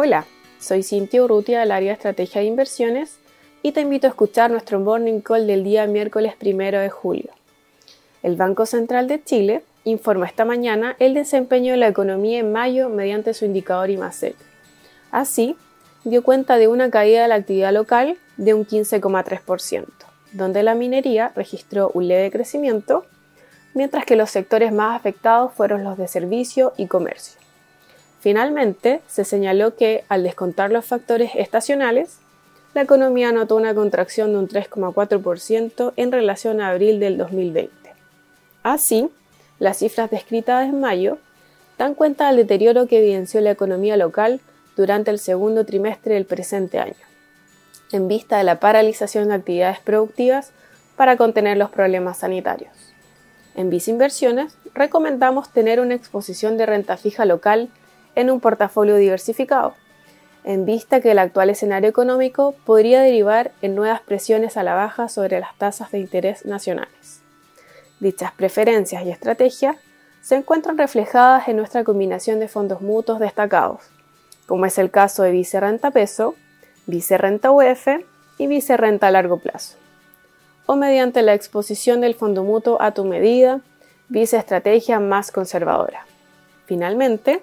Hola, soy Cintia Urrutia del área de Estrategia de Inversiones y te invito a escuchar nuestro Morning Call del día miércoles 1 de julio. El Banco Central de Chile informa esta mañana el desempeño de la economía en mayo mediante su indicador IMASEC. Así, dio cuenta de una caída de la actividad local de un 15,3%, donde la minería registró un leve crecimiento, mientras que los sectores más afectados fueron los de servicio y comercio. Finalmente, se señaló que, al descontar los factores estacionales, la economía notó una contracción de un 3,4% en relación a abril del 2020. Así, las cifras descritas en mayo dan cuenta del deterioro que evidenció la economía local durante el segundo trimestre del presente año, en vista de la paralización de actividades productivas para contener los problemas sanitarios. En Visa Inversiones recomendamos tener una exposición de renta fija local en un portafolio diversificado, en vista que el actual escenario económico podría derivar en nuevas presiones a la baja sobre las tasas de interés nacionales. Dichas preferencias y estrategias se encuentran reflejadas en nuestra combinación de fondos mutuos destacados, como es el caso de Vice Renta Peso, Vice Renta UF y Vice Renta a largo plazo, o mediante la exposición del fondo mutuo a tu medida, Vice Estrategia más conservadora. Finalmente,